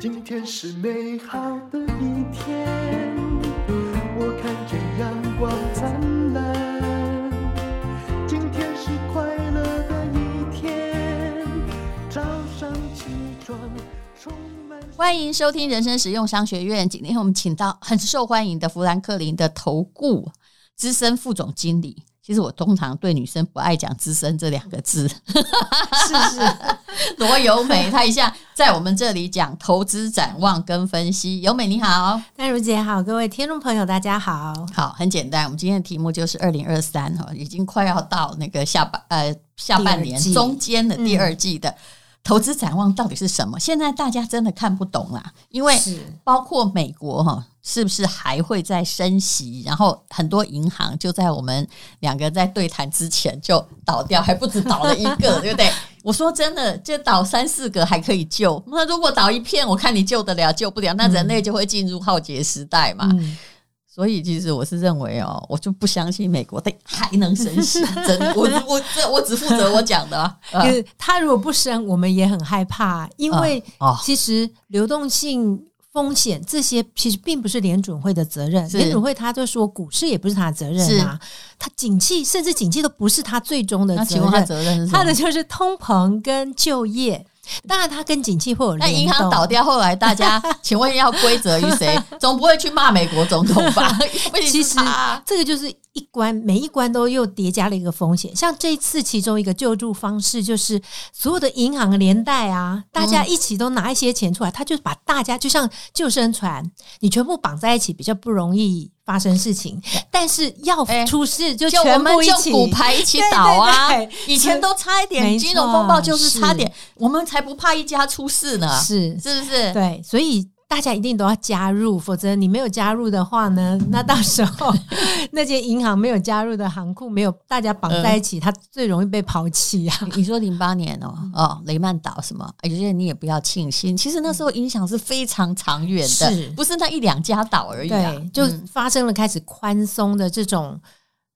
今天是美好的一天，我看见阳光灿烂。今天是快乐的一天，早上起床充满。欢迎收听人生实用商学院。今天我们请到很受欢迎的富兰克林的投顾资深副总经理。其实我通常对女生不爱讲“资深”这两个字，是是。罗由美，她一下在我们这里讲投资展望跟分析。由美你好，丹如姐好，各位听众朋友大家好。好，很简单，我们今天的题目就是二零二三哈，已经快要到那个下半呃下半年中间的第二季的。嗯投资展望到底是什么？现在大家真的看不懂啦，因为包括美国哈，是不是还会再升息？然后很多银行就在我们两个在对谈之前就倒掉，还不止倒了一个，对不对？我说真的，就倒三四个还可以救，那如果倒一片，我看你救得了救不了，那人类就会进入浩劫时代嘛。嗯所以，其实我是认为哦，我就不相信美国它还能升息。真的，我我这我只负责我讲的啊。就是他如果不升，我们也很害怕，因为其实流动性风险这些其实并不是联准会的责任。联准会他就说股市也不是他的责任啊，他景气甚至景气都不是他最终的责任。他责任他的就是通膨跟就业。当然，它跟景气会有。那银行倒掉，后来大家 请问要归责于谁？总不会去骂美国总统吧？其实这个就是一关，每一关都又叠加了一个风险。像这一次，其中一个救助方式就是所有的银行连带啊，大家一起都拿一些钱出来，他就把大家就像救生船，你全部绑在一起，比较不容易。发生事情，但是要出事就全部一起，就骨牌一起倒啊！对对对，以前都差一点，金融风暴就是差点，我们才不怕一家出事呢，是是不是？对，所以。大家一定都要加入，否则你没有加入的话呢？那到时候 那些银行没有加入的行库没有大家绑在一起，它最容易被抛弃啊！你说零八年哦哦雷曼倒什么？有些人你也不要庆幸，其实那时候影响是非常长远的，是不是那一两家倒而已啊？对，就发生了开始宽松的这种。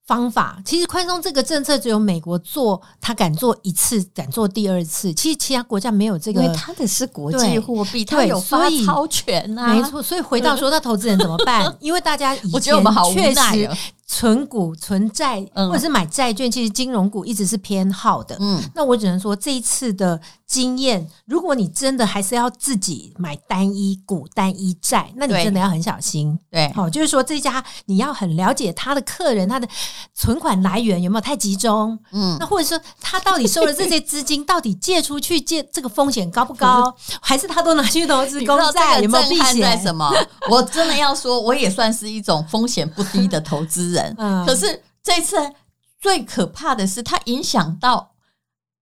方法其实宽松这个政策只有美国做，他敢做一次，敢做第二次。其实其他国家没有这个，因为他的是国际货币，他有发超权啊。没错，所以回到说，那投资人怎么办？因为大家以前确实。存股、存债，或者是买债券，其实金融股一直是偏好的。嗯，那我只能说这一次的经验，如果你真的还是要自己买单一股、单一债，那你真的要很小心。对，好，就是说这家你要很了解他的客人，他的存款来源有没有太集中？嗯，那或者说他到底收了这些资金，到底借出去借这个风险高不高？还是他都拿去投资公债？有没有避险？什么？我真的要说，我也算是一种风险不低的投资人。人，可是这次最可怕的是，它影响到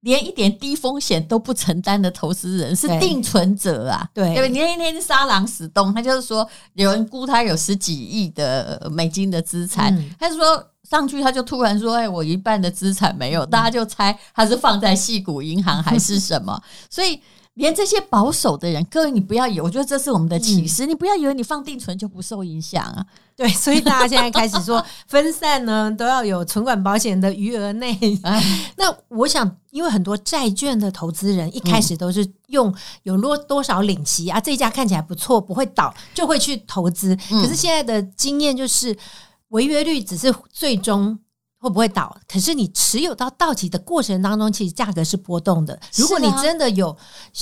连一点低风险都不承担的投资人，是定存者啊。对，因为那天杀狼死东，他就是说有人估他有十几亿的美金的资产，他就说上去他就突然说：“哎，我一半的资产没有。”大家就猜他是放在细谷银行还是什么，所以。连这些保守的人，各位你不要以为，我觉得这是我们的启示。嗯、你不要以为你放定存就不受影响啊。对，所以大家现在开始说分散呢，都要有存款保险的余额内。那我想，因为很多债券的投资人一开始都是用有多多少领息啊，这家看起来不错，不会倒，就会去投资。可是现在的经验就是，违约率只是最终。会不会倒？可是你持有到到期的过程当中，其实价格是波动的。如果你真的有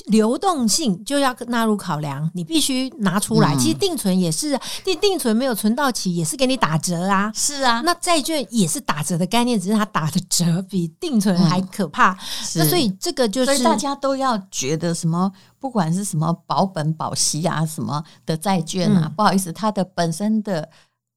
流动性，就要纳入考量，你必须拿出来。其实定存也是，定定存没有存到期，也是给你打折啊。是啊，那债券也是打折的概念，只是它打的折比定存还可怕。那所以这个就是，所以大家都要觉得什么，不管是什么保本保息啊，什么的债券啊，不好意思，它的本身的。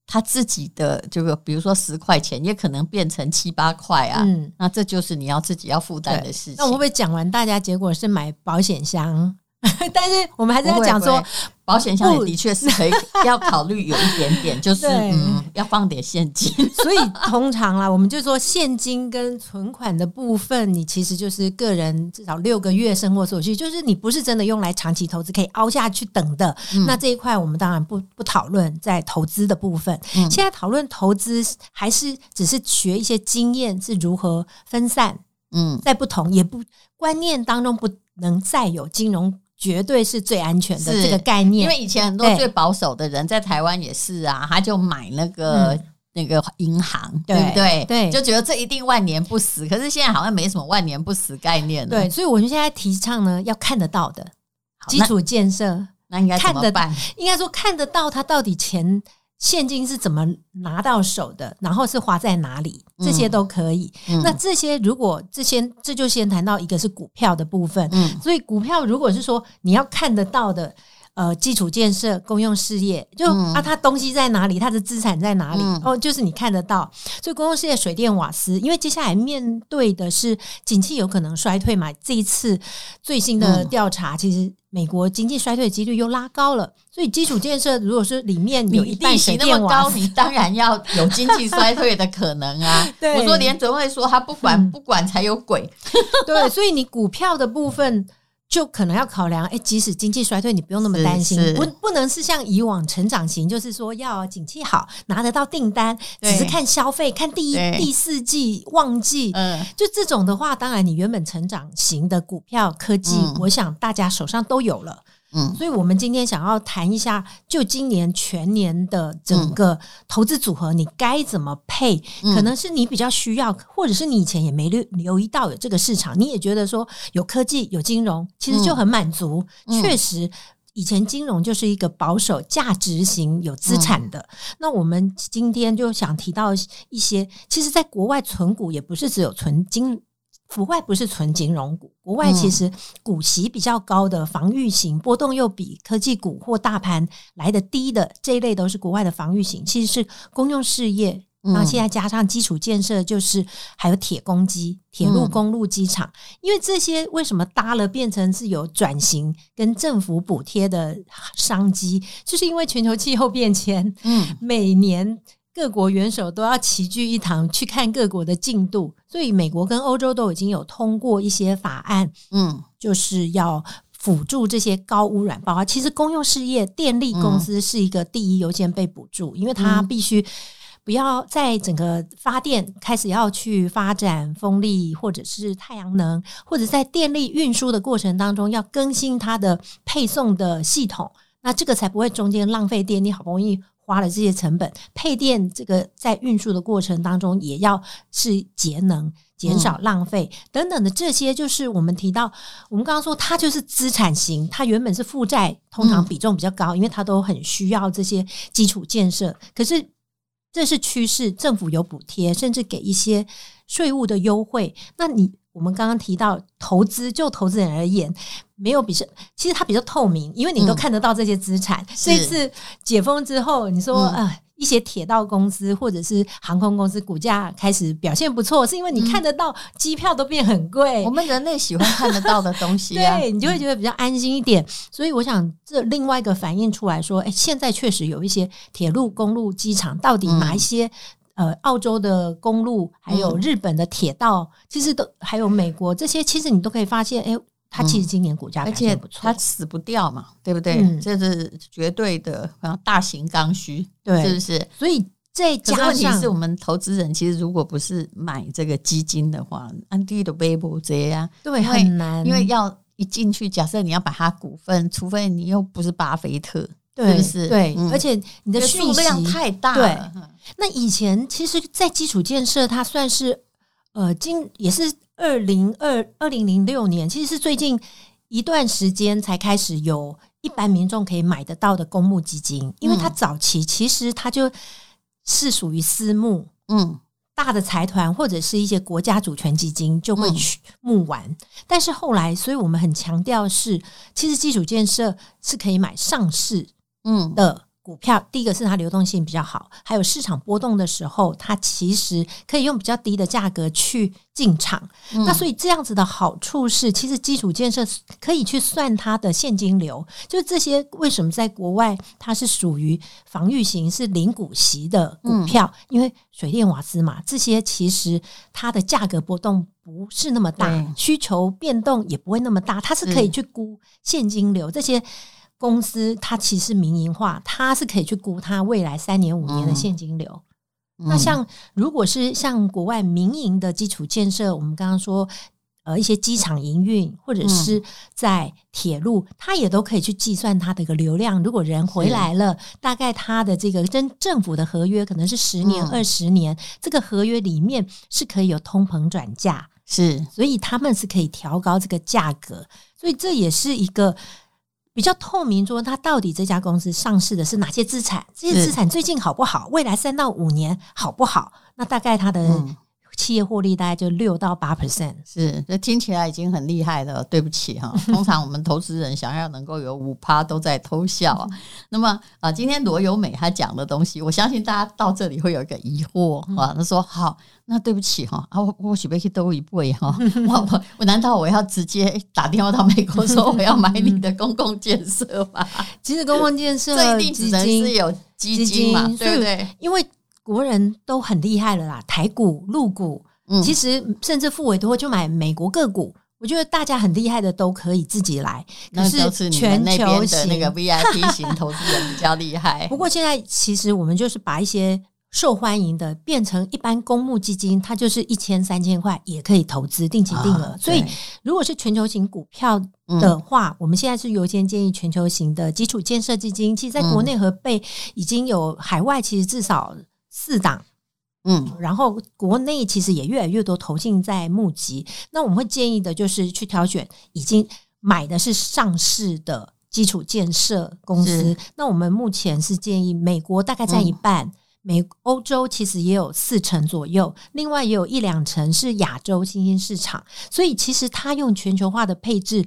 他自己的这个比如说十块钱，也可能变成七八块啊。嗯，那这就是你要自己要负担的事情。那我会不会讲完，大家结果是买保险箱？但是我们还是要讲说。保险箱也的确是可以要考虑有一点点，就是嗯，要放点现金。所以通常啦，我们就说现金跟存款的部分，你其实就是个人至少六个月生活所需，就是你不是真的用来长期投资可以凹下去等的。嗯、那这一块我们当然不不讨论在投资的部分。嗯、现在讨论投资还是只是学一些经验是如何分散。嗯，在不同也不观念当中不能再有金融。绝对是最安全的这个概念。因为以前很多最保守的人在台湾也是啊，他就买那个、嗯、那个银行，对不对？对，就觉得这一定万年不死。可是现在好像没什么万年不死概念了。对，所以我们现在提倡呢，要看得到的基础建设，那应该怎么办？应该说看得到它到底钱。现金是怎么拿到手的？然后是花在哪里？这些都可以。嗯、那这些如果这些这就先谈到一个是股票的部分。嗯，所以股票如果是说你要看得到的，呃，基础建设、公用事业，就、嗯、啊，它东西在哪里？它的资产在哪里？嗯、哦，就是你看得到。所以公用事业、水电瓦斯，因为接下来面对的是景气有可能衰退嘛。这一次最新的调查，其实。美国经济衰退的几率又拉高了，所以基础建设如果是里面有一半水电么高，你当然要有经济衰退的可能啊。对，我说联准会说他不管、嗯、不管才有鬼。对，所以你股票的部分。就可能要考量，哎，即使经济衰退，你不用那么担心，不不能是像以往成长型，就是说要景气好，拿得到订单，只是看消费，看第一第四季旺季，嗯，就这种的话，当然你原本成长型的股票科技，嗯，我想大家手上都有了。嗯，所以我们今天想要谈一下，就今年全年的整个投资组合，你该怎么配？可能是你比较需要，或者是你以前也没留留意到有这个市场，你也觉得说有科技、有金融，其实就很满足。确实，以前金融就是一个保守、价值型、有资产的。那我们今天就想提到一些，其实，在国外存股也不是只有存金。国外不是纯金融股，国外其实股息比较高的防御型，波动又比科技股或大盘来得低的这一类都是国外的防御型。其实是公用事业，然后现在加上基础建设，就是还有铁公机、铁路、公路、机场，因为这些为什么搭了变成是有转型跟政府补贴的商机，就是因为全球气候变迁，嗯，每年。各国元首都要齐聚一堂去看各国的进度，所以美国跟欧洲都已经有通过一些法案，嗯，就是要辅助这些高污染，包括其实公用事业电力公司是一个第一优先被补助，因为它必须不要在整个发电开始要去发展风力或者是太阳能，或者在电力运输的过程当中要更新它的配送的系统，那这个才不会中间浪费电力，好不容易。花了这些成本，配电这个在运输的过程当中也要是节能、减少浪费等等的这些，就是我们提到，我们刚刚说它就是资产型，它原本是负债，通常比重比较高，因为它都很需要这些基础建设。可是这是趋势，政府有补贴，甚至给一些税务的优惠。那你我们刚刚提到投资，就投资人而言。没有比较，其实它比较透明，因为你都看得到这些资产。这、嗯、次解封之后，你说啊、嗯呃，一些铁道公司或者是航空公司股价开始表现不错，是因为你看得到机票都变很贵。我们人类喜欢看得到的东西、啊，对，你就会觉得比较安心一点。嗯、所以我想，这另外一个反映出来说，哎，现在确实有一些铁路、公路、机场，到底哪一些？呃，澳洲的公路，还有日本的铁道，嗯、其实都还有美国这些，其实你都可以发现，哎。它其实今年股价表现不错，它死不掉嘛，对不对？嗯、这是绝对的，然后大型刚需，对，是不是？所以再加上，问题是我们投资人其实如果不是买这个基金的话，安迪的背部这样，对，很难，因为要一进去，假设你要把它股份，除非你又不是巴菲特，对，是不是？对，嗯、而且你的数量太大了。那以前其实，在基础建设，它算是呃，今也是。二零二二零零六年，其实是最近一段时间才开始有一般民众可以买得到的公募基金，因为它早期其实它就是属于私募，嗯，大的财团或者是一些国家主权基金就会去募完，但是后来，所以我们很强调是，其实基础建设是可以买上市，嗯。的。股票第一个是它流动性比较好，还有市场波动的时候，它其实可以用比较低的价格去进场。嗯、那所以这样子的好处是，其实基础建设可以去算它的现金流。就是这些为什么在国外它是属于防御型，是零股息的股票？嗯、因为水电瓦斯嘛，这些其实它的价格波动不是那么大，需求变动也不会那么大，它是可以去估现金流这些。公司它其实民营化，它是可以去估它未来三年五年的现金流。嗯、那像如果是像国外民营的基础建设，我们刚刚说，呃一些机场营运，或者是在铁路，它也都可以去计算它的一个流量。如果人回来了，大概它的这个跟政府的合约可能是十年、二十年，这个合约里面是可以有通膨转嫁，是，所以他们是可以调高这个价格。所以这也是一个。比较透明，说它到底这家公司上市的是哪些资产？这些资产最近好不好？未来三到五年好不好？那大概它的。嗯企业获利大概就六到八 percent，是，这听起来已经很厉害了。对不起哈，通常我们投资人想要能够有五趴都在偷笑啊。那么啊，今天罗友美她讲的东西，我相信大家到这里会有一个疑惑啊。她说：“好，那对不起哈，啊，我我许备去兜一倍哈，我我我难道我要直接打电话到美国说我要买你的公共建设吗？其实公共建设这一定只能是有基金嘛，对不对？因为。国人都很厉害了啦，台股、陆股，嗯，其实甚至付委托就买美国个股。我觉得大家很厉害的都可以自己来，可是全球型那个 VIP 型投资人比较厉害。不过现在其实我们就是把一些受欢迎的变成一般公募基金，它就是一千、三千块也可以投资定期定额。啊、所以如果是全球型股票的话，嗯、我们现在是优先建议全球型的基础建设基金。其实在国内和被已经有海外，其实至少。四档，嗯，然后国内其实也越来越多投信在募集。那我们会建议的就是去挑选已经买的是上市的基础建设公司。那我们目前是建议美国大概占一半，嗯、美欧洲其实也有四成左右，另外也有一两成是亚洲新兴市场。所以其实它用全球化的配置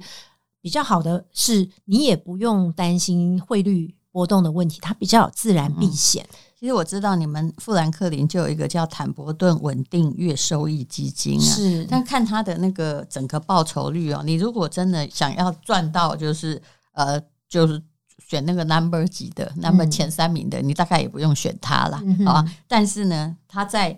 比较好的是，你也不用担心汇率波动的问题，它比较有自然避险。嗯其实我知道你们富兰克林就有一个叫坦伯顿稳定月收益基金啊，是，但看它的那个整个报酬率哦，你如果真的想要赚到，就是呃，就是选那个 number 几的，number 前三名的，嗯、你大概也不用选它了，嗯、哼好吧？但是呢，它在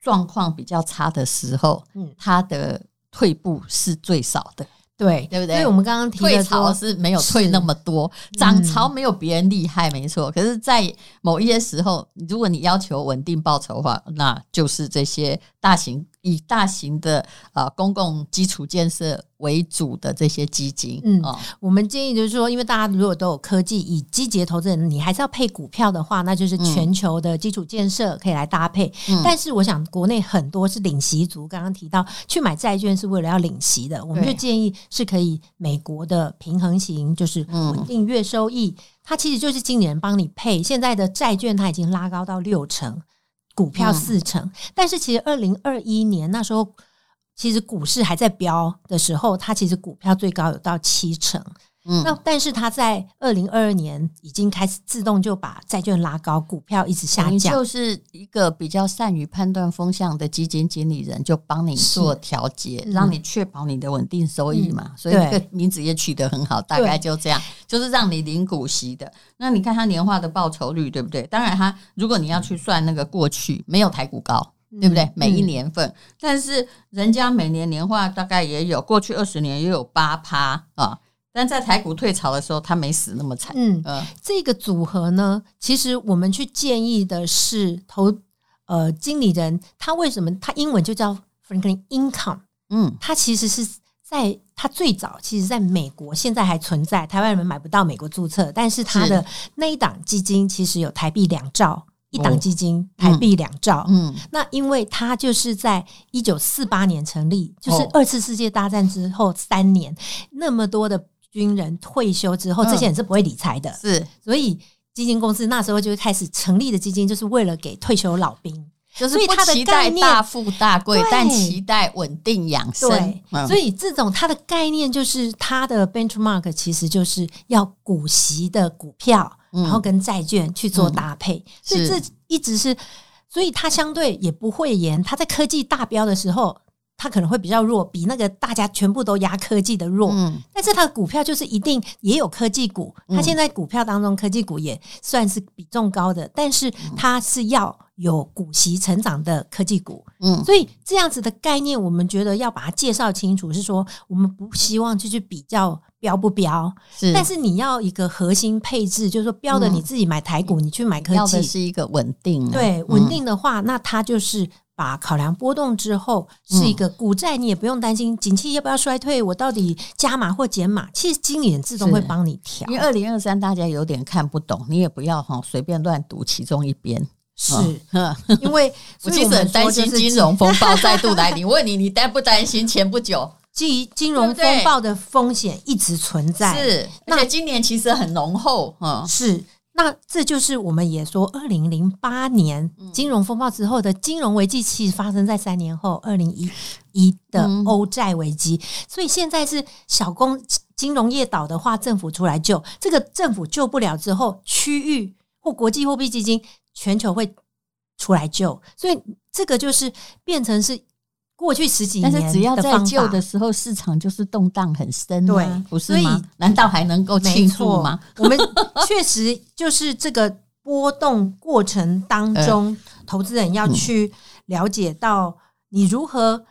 状况比较差的时候，嗯，它的退步是最少的。对，对不对？所以我们刚刚退潮是没有退那么多，涨潮没有别人厉害，没错。可是，在某一些时候，如果你要求稳定报酬的话，那就是这些大型。以大型的呃公共基础建设为主的这些基金，嗯，哦、我们建议就是说，因为大家如果都有科技，以积极的投资人，你还是要配股票的话，那就是全球的基础建设可以来搭配。嗯、但是，我想国内很多是领息族，刚刚提到去买债券是为了要领息的，我们就建议是可以美国的平衡型，就是稳定月收益，嗯、它其实就是经理人帮你配。现在的债券它已经拉高到六成。股票四成，嗯、但是其实二零二一年那时候，其实股市还在飙的时候，它其实股票最高有到七成。嗯，那但是它在二零二二年已经开始自动就把债券拉高，股票一直下降。就是一个比较善于判断风向的基金经理人，就帮你做调节，嗯、让你确保你的稳定收益嘛。嗯、所以这个名字也取得很好，大概就这样，就是让你领股息的。那你看它年化的报酬率对不对？当然，它如果你要去算那个过去，没有台股高，对不对？每一年份，嗯、但是人家每年年化大概也有，过去二十年也有八趴啊。但在台股退潮的时候，他没死那么惨。嗯，呃、这个组合呢，其实我们去建议的是投呃经理人，他为什么他英文就叫 Franklin Income？嗯，他其实是在他最早其实在美国，现在还存在，台湾人买不到美国注册，但是他的那一档基金其实有台币两兆，一档基金台币两兆。嗯，那因为他就是在一九四八年成立，就是二次世界大战之后三年，那么多的。军人退休之后，这些人是不会理财的，嗯、是，所以基金公司那时候就开始成立的基金，就是为了给退休老兵，就是不期待大富大贵，但期待稳定养生。对，嗯、所以这种它的概念就是它的 benchmark 其实就是要股息的股票，嗯、然后跟债券去做搭配，嗯、所以这一直是，所以它相对也不会严。它在科技大飙的时候。它可能会比较弱，比那个大家全部都压科技的弱。嗯，但是它的股票就是一定也有科技股。它现在股票当中科技股也算是比重高的，但是它是要有股息成长的科技股。嗯，所以这样子的概念，我们觉得要把它介绍清楚，是说我们不希望就去比较标不标，是，但是你要一个核心配置，就是说标的你自己买台股，你去买科技，要的是一个稳定。对，稳定的话，那它就是。把考量波动之后，是一个股债，你也不用担心景气要不要衰退，我到底加码或减码，其实经理人自动会帮你调。因为二零二三大家有点看不懂，你也不要哈随便乱赌其中一边。是，因为 我其实很担心金融风暴再度来临。问你，你担不担心？前不久，基于金融风暴的风险一直存在，是，而且今年其实很浓厚，嗯，是。那这就是我们也说，二零零八年金融风暴之后的金融危机，其实发生在三年后，二零一一的欧债危机。所以现在是小公金融业倒的话，政府出来救。这个政府救不了之后，区域或国际货币基金。全球会出来救，所以这个就是变成是过去十几年，但是只要在救的时候，市场就是动荡很深，对，不是吗？难道还能够庆祝吗？我们确实就是这个波动过程当中，投资人要去了解到你如何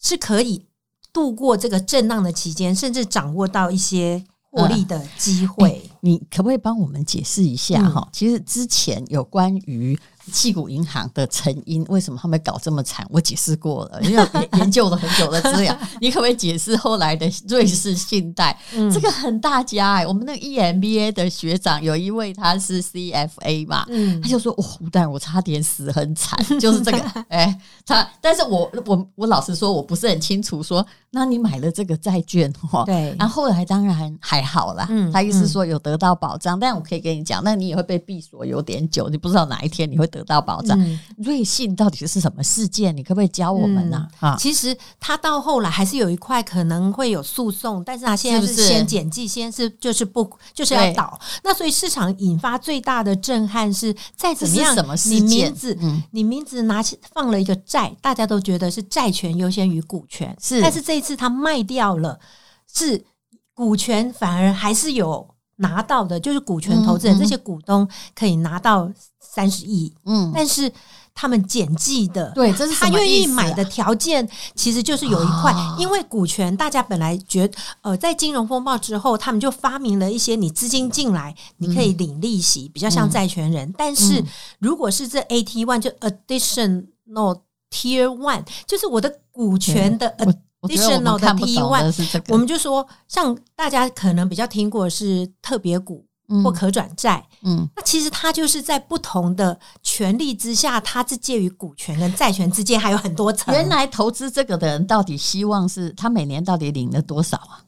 是可以度过这个震荡的期间，甚至掌握到一些。获利的机会，欸，你可不可以帮我们解释一下哈？嗯、其实之前有关于。矽谷银行的成因，为什么他们搞这么惨？我解释过了，因为研究了很久的资料，你可不可以解释后来的瑞士信贷？嗯、这个很大家哎、欸，我们那个 EMBA 的学长有一位他是 CFA 嘛，嗯、他就说：“哦，胡蛋，我差点死很惨，就是这个。”哎，他，但是我我我老实说，我不是很清楚。说，那你买了这个债券哈？对，然后后来当然还好啦。嗯，他意思说有得到保障，嗯、但我可以跟你讲，那你也会被闭锁有点久，你不知道哪一天你会。得到保障，嗯、瑞信到底是什么事件？你可不可以教我们呢？啊、嗯，其实他到后来还是有一块可能会有诉讼，但是他现在是先减记，先是就是不就是要倒。那所以市场引发最大的震撼是，再怎么样，什么事你名字，嗯、你名字拿起放了一个债，大家都觉得是债权优先于股权，是。但是这一次他卖掉了，是股权反而还是有拿到的，就是股权投资人、嗯嗯、这些股东可以拿到。三十亿，嗯，但是他们减记的，对，这是他愿意买的条件，其实就是有一块，哦、因为股权，大家本来觉得，呃，在金融风暴之后，他们就发明了一些，你资金进来，你可以领利息，嗯、比较像债权人。嗯、但是如果是这 AT one 就 Additional Tier One，就是我的股权的 Additional 的 T One，我们就说，像大家可能比较听过是特别股。或可转债，嗯，那其实它就是在不同的权利之下，它是介于股权跟债权之间还有很多层。原来投资这个的人到底希望是他每年到底领了多少啊？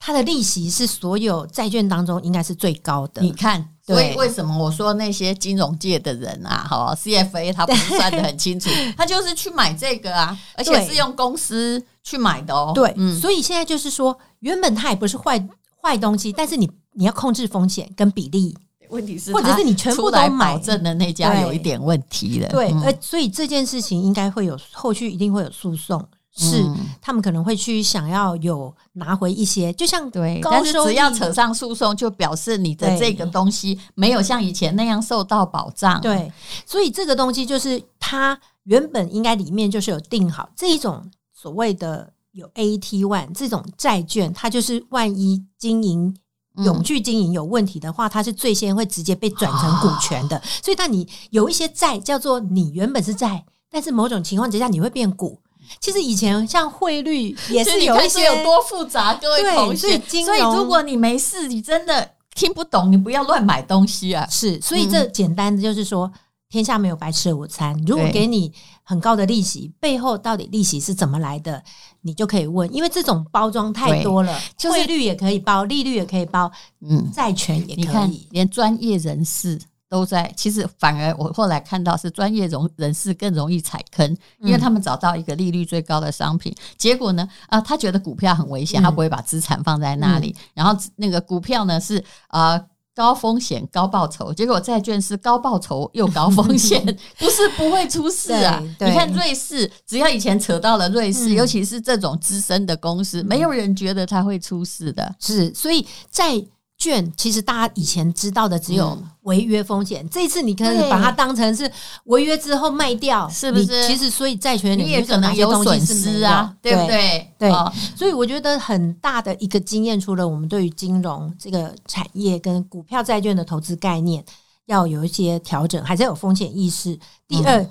他的利息是所有债券当中应该是最高的。你看，所以为什么我说那些金融界的人啊，哈 CFA 他不算得很清楚，他就是去买这个啊，而且是用公司去买的哦。对，所以现在就是说，原本它也不是坏坏东西，但是你。你要控制风险跟比例，问题是，或者是你全部都买保证的那家有一点问题了。对，而所以这件事情应该会有后续，一定会有诉讼，是他们可能会去想要有拿回一些，就像对，但是只要扯上诉讼，就表示你的这个东西没有像以前那样受到保障。对，所以这个东西就是它原本应该里面就是有定好这一种所谓的有 AT1 这种债券，它就是万一经营。永续经营有问题的话，它是最先会直接被转成股权的。所以，当你有一些债叫做你原本是债，但是某种情况之下你会变股。其实以前像汇率也是有一些有多复杂，各位同学。所以，如果你没事，你真的听不懂，你不要乱买东西啊。是，所以这简单的就是说。天下没有白吃的午餐。如果给你很高的利息，背后到底利息是怎么来的，你就可以问。因为这种包装太多了，汇率也可以包，利率也可以包，嗯，债权也可以。你看，连专业人士都在。其实反而我后来看到是专业容人士更容易踩坑，因为他们找到一个利率最高的商品，嗯、结果呢，啊，他觉得股票很危险，他不会把资产放在那里。嗯、然后那个股票呢是啊。高风险高报酬，结果债券是高报酬又高风险，不是不会出事啊！你看瑞士，只要以前扯到了瑞士，嗯、尤其是这种资深的公司，没有人觉得它会出事的。是，所以在。券其实大家以前知道的只有违约风险，嗯、这一次你可以把它当成是违约之后卖掉，是不是？其实所以债权你也可能有损失啊，对不对？对，所以我觉得很大的一个经验，除了我们对于金融这个产业跟股票债券的投资概念要有一些调整，还是要有风险意识。第二，嗯、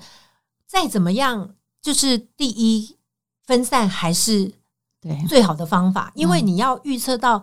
再怎么样就是第一分散还是对最好的方法，因为你要预测到。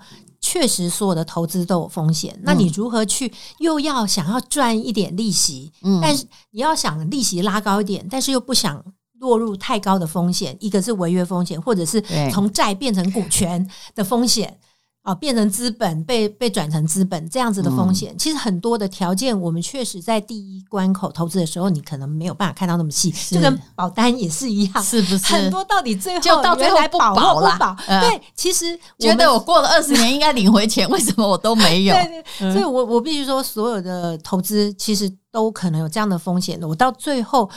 确实，所有的投资都有风险。那你如何去又要想要赚一点利息？嗯，但是你要想利息拉高一点，但是又不想落入太高的风险。一个是违约风险，或者是从债变成股权的风险。啊，变成资本被被转成资本这样子的风险，嗯、其实很多的条件，我们确实在第一关口投资的时候，你可能没有办法看到那么细，就跟保单也是一样，是不是？很多到底最后就到最后不保了，不保。嗯、对，其实觉得我过了二十年应该领回钱，为什么我都没有？对，对对，所以我我必须说，所有的投资其实都可能有这样的风险的。我到最后，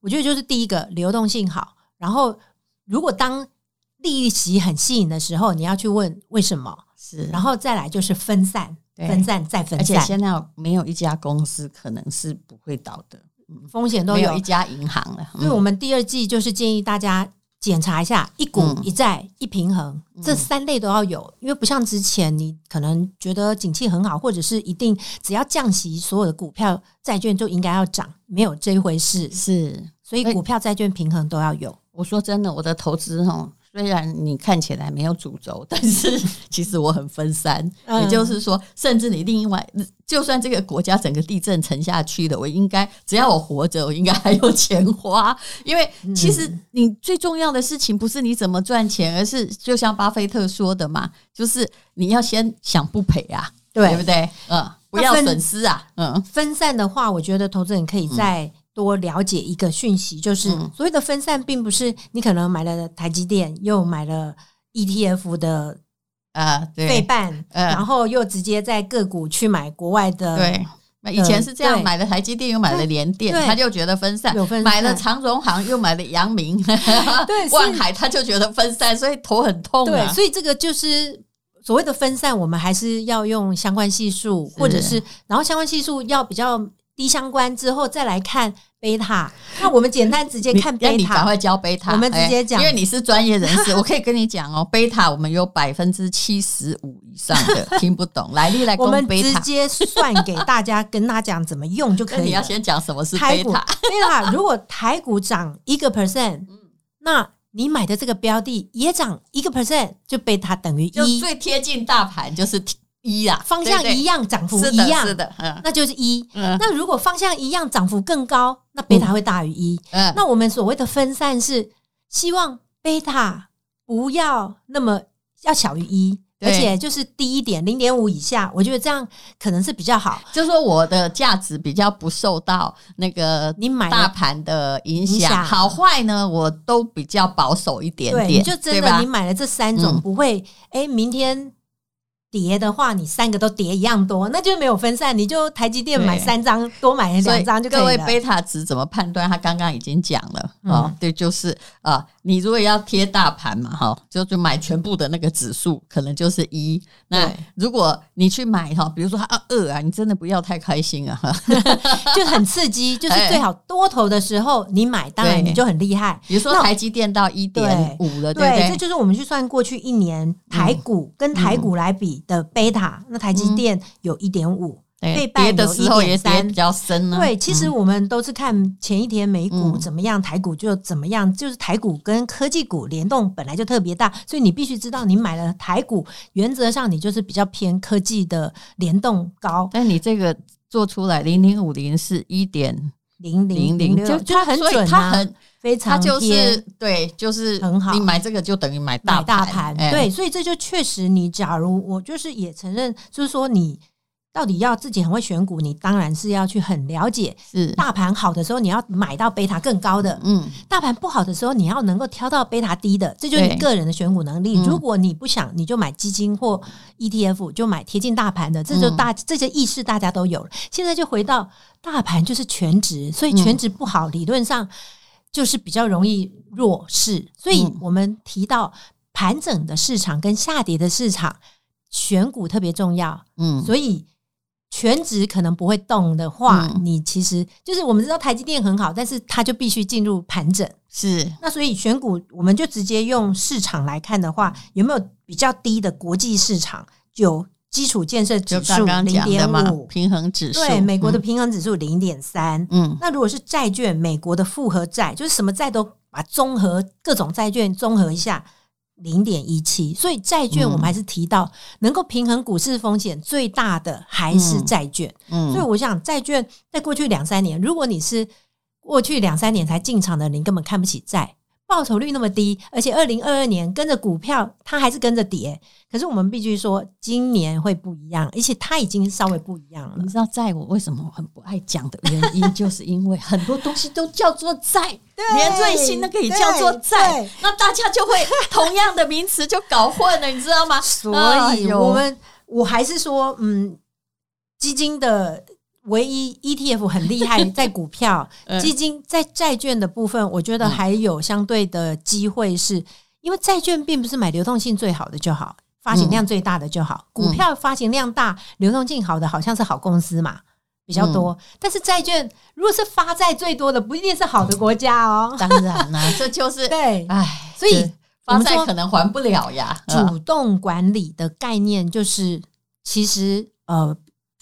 我觉得就是第一个流动性好，然后如果当利息很吸引的时候，你要去问为什么。是，然后再来就是分散，分散再分散。而且现在没有一家公司可能是不会倒的，风险都有，有一家银行了。所以我们第二季就是建议大家检查一下一股一债一平衡，嗯、这三类都要有，因为不像之前你可能觉得景气很好，或者是一定只要降息，所有的股票债券就应该要涨，没有这一回事。是，所以股票债券平衡都要有。我说真的，我的投资哈。虽然你看起来没有主轴，但是 其实我很分散。嗯、也就是说，甚至你另外，就算这个国家整个地震沉下去了，我应该只要我活着，我应该还有钱花。因为其实你最重要的事情不是你怎么赚钱，而是就像巴菲特说的嘛，就是你要先想不赔啊，对，对不对？嗯，不要损失啊。嗯，分散的话，我觉得投资人可以在。多了解一个讯息，就是所谓的分散，并不是你可能买了台积电，又买了 ETF 的呃对半，然后又直接在个股去买国外的。对，以前是这样，买了台积电又买了联电，他就觉得分散；有分散，买了长荣航又买了阳明，对，万海他就觉得分散，所以头很痛。对，所以这个就是所谓的分散，我们还是要用相关系数，或者是然后相关系数要比较。低相关之后再来看贝塔，那我们简单直接 看贝塔。你赶快教贝塔，我们直接讲，因为你是专业人士，我可以跟你讲哦。贝塔我们有百分之七十五以上的 听不懂，来历来我们直接算给大家，跟他讲怎么用就可以。你要先讲什么是贝塔？贝塔如果台股涨一个 percent，那你买的这个标的也涨一个 percent，就贝塔等于一，最贴近大盘就是。一啊，方向一样，涨幅一样，是的，那就是一。那如果方向一样，涨幅更高，那贝塔会大于一。那我们所谓的分散是希望贝塔不要那么要小于一，而且就是低一点，零点五以下，我觉得这样可能是比较好。就是说我的价值比较不受到那个你买大盘的影响，好坏呢，我都比较保守一点点。就真的你买了这三种，不会哎，明天。跌的话，你三个都叠一样多，那就没有分散。你就台积电买三张，多买两张就可以了。各位贝塔值怎么判断？他刚刚已经讲了啊，嗯哦，对，就是啊。呃你如果要贴大盘嘛，哈，就就买全部的那个指数，可能就是一。那如果你去买哈，比如说它二啊，你真的不要太开心啊，就很刺激。就是最好多头的时候你买，当然你就很厉害。比如说台积电到一点五了，对，这就是我们去算过去一年台股跟台股来比的贝塔，那台积电有一点五。跌的时候也跌比较深呢。对，其实我们都是看前一天美股怎么样，台股就怎么样。就是台股跟科技股联动本来就特别大，所以你必须知道，你买了台股，原则上你就是比较偏科技的联动高。但你这个做出来零零五零是一点零零零六，就它很准，它很非常，它就是对，就是很好。你买这个就等于买大大盘，对，所以这就确实，你假如我就是也承认，就是说你。到底要自己很会选股，你当然是要去很了解。是大盘好的时候，你要买到贝塔更高的。嗯，大盘不好的时候，你要能够挑到贝塔低的，这就是你个人的选股能力。如果你不想，你就买基金或 ETF，就买贴近大盘的。这就大这些意识大家都有了。现在就回到大盘就是全值，所以全值不好，理论上就是比较容易弱势。所以我们提到盘整的市场跟下跌的市场，选股特别重要。嗯，所以。全值可能不会动的话，嗯、你其实就是我们知道台积电很好，但是它就必须进入盘整。是，那所以选股我们就直接用市场来看的话，有没有比较低的国际市场？就基础建设指数零点五，平衡指数对美国的平衡指数零点三。嗯，那如果是债券，美国的复合债就是什么债都把综合各种债券综合一下，零点一七。所以债券我们还是提到，能够平衡股市风险最大的还是债券。嗯，所以我想债券在过去两三年，如果你是过去两三年才进场的，你根本看不起债。报酬率那么低，而且二零二二年跟着股票，它还是跟着跌。可是我们必须说，今年会不一样，而且它已经稍微不一样了。你知道，债我为什么很不爱讲的原因，就是因为很多东西都叫做债，连最新的可以叫做债，那大家就会同样的名词就搞混了，你知道吗？所以我们我还是说，嗯，基金的。唯一 ETF 很厉害，在股票、基金、在债券的部分，我觉得还有相对的机会，是因为债券并不是买流动性最好的就好，发行量最大的就好。股票发行量大、流动性好的，好像是好公司嘛，比较多。但是债券如果是发债最多的，不一定是好的国家哦。当然啦，这就是 对，唉，所以发债可能还不了呀。主动管理的概念就是，其实呃。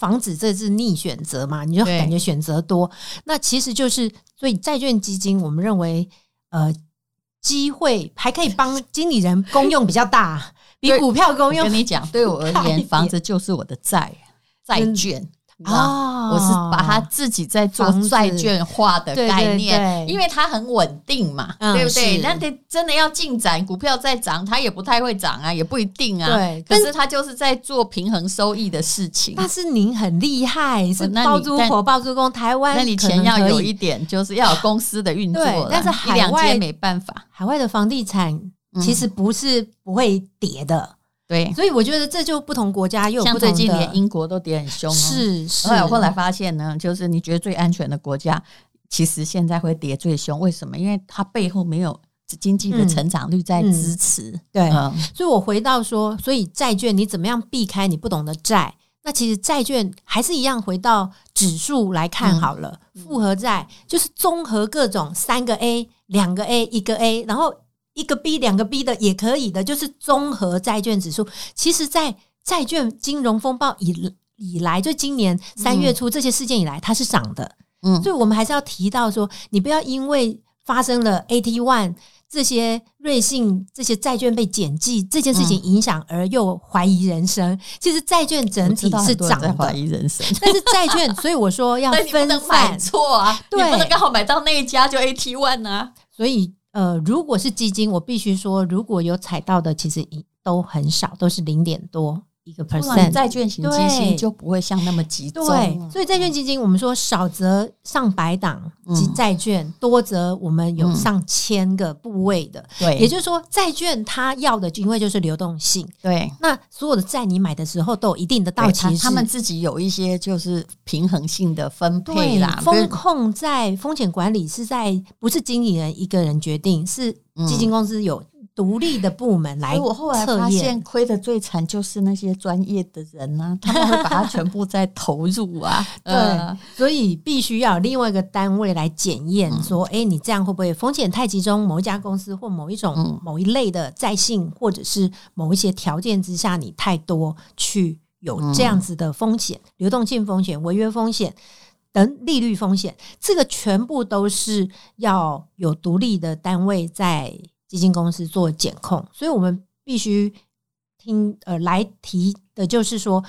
防止这是逆选择嘛？你就感觉选择多，那其实就是所以债券基金，我们认为呃机会还可以帮经理人功用比较大，比股票功用。跟你讲，对我而言，房子就是我的债债券。啊，我是把它自己在做债券化的概念，因为它很稳定嘛，对不对？那得真的要进展，股票再涨，它也不太会涨啊，也不一定啊。对，可是它就是在做平衡收益的事情。但是您很厉害，是包租婆、包租公，台湾那你钱要有一点，就是要有公司的运作。但是海外没办法，海外的房地产其实不是不会跌的。对，所以我觉得这就不同国家又有不同的，像最近连英国都跌很凶哦。是是。后来我后来发现呢，就是你觉得最安全的国家，其实现在会跌最凶。为什么？因为它背后没有经济的成长率在支持。嗯嗯、对，嗯、所以我回到说，所以债券你怎么样避开你不懂的债？那其实债券还是一样，回到指数来看好了。嗯、复合债就是综合各种三个 A、两个 A、一个 A，然后。一个 B 两个 B 的也可以的，就是综合债券指数。其实，在债券金融风暴以以来，就今年三月初这些事件以来，它是涨的。嗯，所以我们还是要提到说，你不要因为发生了 AT One 这些瑞信这些债券被减记这件事情影响，而又怀疑人生。其实债券整体是涨的，怀疑人生。但是债券，所以我说要分散错啊，对，不能刚好买到那一家就 AT One 啊，所以。呃，如果是基金，我必须说，如果有踩到的，其实都很少，都是零点多。一个 percent 债券型基金就不会像那么集中，对，所以债券基金我们说少则上百档及债券，嗯、多则我们有上千个部位的，对，也就是说债券它要的因为就是流动性，对，那所有的债你买的时候都有一定的到期，他们自己有一些就是平衡性的分配啦，风控在风险管理是在不是经理人一个人决定，是基金公司有。独立的部门来测验，我后来发现亏的最惨就是那些专业的人啊，他们会把它全部在投入啊。对，所以必须要另外一个单位来检验，说，哎，你这样会不会风险太集中？某一家公司或某一种某一类的债性，或者是某一些条件之下，你太多去有这样子的风险，流动性风险、违约风险等利率风险，这个全部都是要有独立的单位在。基金公司做检控，所以我们必须听呃来提的，就是说，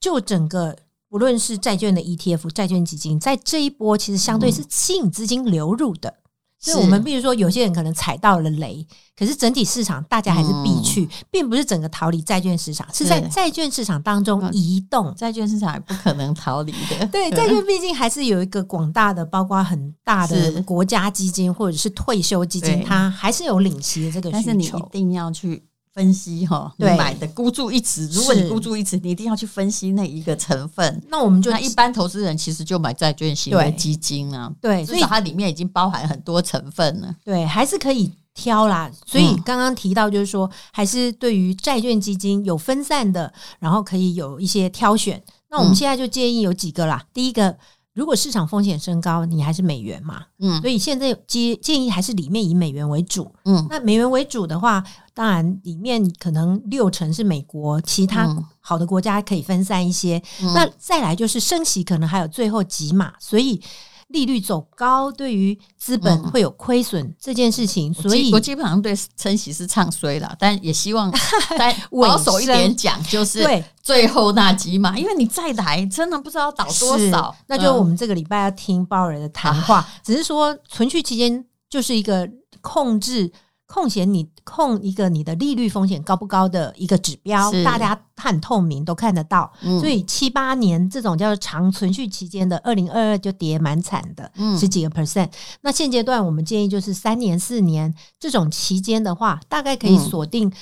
就整个不论是债券的 ETF、债券基金，在这一波其实相对是吸引资金流入的。嗯、所以我们比如说，有些人可能踩到了雷，可是整体市场大家还是必去，嗯、并不是整个逃离债券市场，是在债券市场当中移动。债券市场也不可能逃离的。对，债券毕竟还是有一个广大的，包括很大的国家基金或者是退休基金，它还是有领息的这个需求。但是你一定要去分析哈，你买的孤注一掷。如果你孤注一掷，你一定要去分析那一个成分。那我们就那一般投资人其实就买债券型的基金啊，对，所以它里面已经包含很多成分了。对，还是可以。挑啦，所以刚刚提到就是说，还是对于债券基金有分散的，然后可以有一些挑选。那我们现在就建议有几个啦。第一个，如果市场风险升高，你还是美元嘛，嗯，所以现在建建议还是里面以美元为主，嗯，那美元为主的话，当然里面可能六成是美国，其他好的国家可以分散一些。那再来就是升息，可能还有最后几码，所以。利率走高对于资本会有亏损这件事情，所以我基本上对升息是唱衰了，但也希望 再保守一点讲，就是对最后那几码，因为你再来真的不知道倒多少。那就我们这个礼拜要听鲍尔的谈话，只是说存续期间就是一个控制。空闲你控一个你的利率风险高不高的一个指标，大家很透明都看得到，嗯、所以七八年这种叫做长存续期间的，二零二二就跌蛮惨的，十几个 percent。那现阶段我们建议就是三年四年这种期间的话，大概可以锁定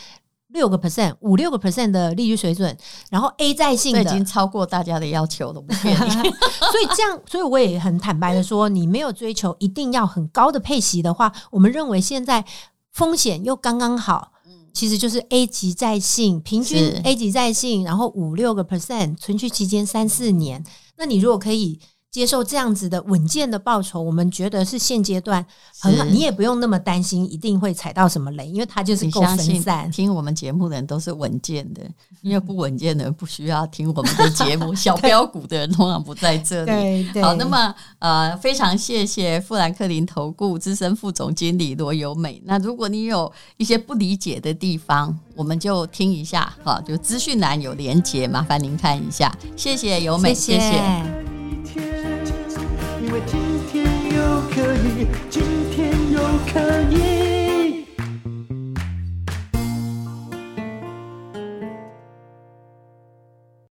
六个 percent 五六个 percent 的利率水准，然后 A 在性的已经超过大家的要求了，所以这样，所以我也很坦白的说，你没有追求一定要很高的配息的话，我们认为现在。风险又刚刚好，其实就是 A 级在信，平均 A 级在信，然后五六个 percent，存续期间三四年。那你如果可以。接受这样子的稳健的报酬，我们觉得是现阶段很好，你也不用那么担心一定会踩到什么雷，因为它就是够分散。听我们节目的人都是稳健的，因为不稳健的人不需要听我们的节目。小标股的人通常不在这里。对对。好，那么呃，非常谢谢富兰克林投顾资深副总经理罗由美。那如果你有一些不理解的地方，我们就听一下哈，就资讯栏有连结，麻烦您看一下。谢谢由美，谢谢。谢谢因为今天又可以。